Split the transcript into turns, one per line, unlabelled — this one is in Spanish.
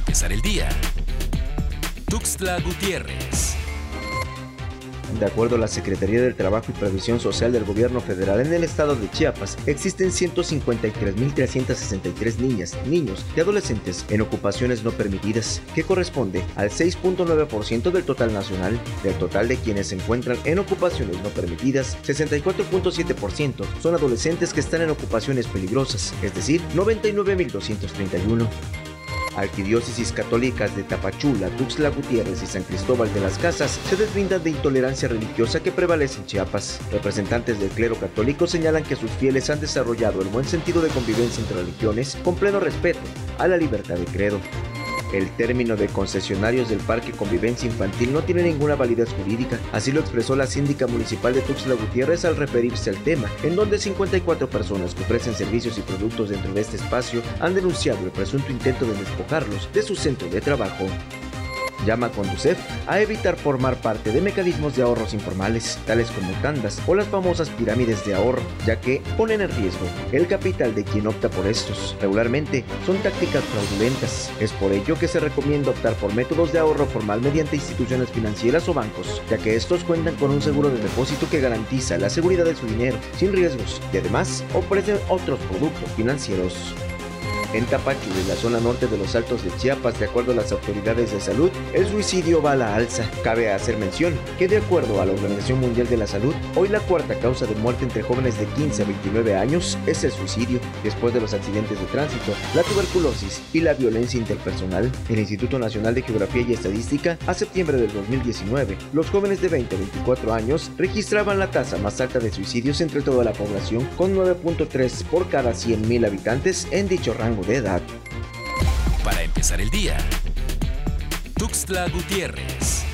empezar el día. Tuxtla Gutiérrez.
De acuerdo a la Secretaría del Trabajo y Previsión Social del Gobierno Federal en el estado de Chiapas, existen 153.363 niñas, niños y adolescentes en ocupaciones no permitidas, que corresponde al 6.9% del total nacional. Del total de quienes se encuentran en ocupaciones no permitidas, 64.7% son adolescentes que están en ocupaciones peligrosas, es decir, 99.231. Arquidiócesis católicas de Tapachula, Tuxtla Gutiérrez y San Cristóbal de las Casas se deslindan de intolerancia religiosa que prevalece en Chiapas. Representantes del clero católico señalan que sus fieles han desarrollado el buen sentido de convivencia entre religiones con pleno respeto a la libertad de credo. El término de concesionarios del Parque Convivencia Infantil no tiene ninguna validez jurídica, así lo expresó la síndica municipal de Tuxtla Gutiérrez al referirse al tema, en donde 54 personas que ofrecen servicios y productos dentro de este espacio han denunciado el presunto intento de despojarlos de su centro de trabajo llama a Conducef a evitar formar parte de mecanismos de ahorros informales, tales como tandas o las famosas pirámides de ahorro, ya que ponen en riesgo el capital de quien opta por estos. Regularmente son tácticas fraudulentas. Es por ello que se recomienda optar por métodos de ahorro formal mediante instituciones financieras o bancos, ya que estos cuentan con un seguro de depósito que garantiza la seguridad de su dinero sin riesgos y además ofrecen otros productos financieros. En Tapachula, en la zona norte de los Altos de Chiapas, de acuerdo a las autoridades de salud, el suicidio va a la alza. Cabe hacer mención que de acuerdo a la Organización Mundial de la Salud, hoy la cuarta causa de muerte entre jóvenes de 15 a 29 años es el suicidio, después de los accidentes de tránsito, la tuberculosis y la violencia interpersonal. El Instituto Nacional de Geografía y Estadística, a septiembre del 2019, los jóvenes de 20 a 24 años registraban la tasa más alta de suicidios entre toda la población, con 9.3 por cada 100.000 habitantes en dicho rango de edad.
Para empezar el día, Tuxtla Gutiérrez.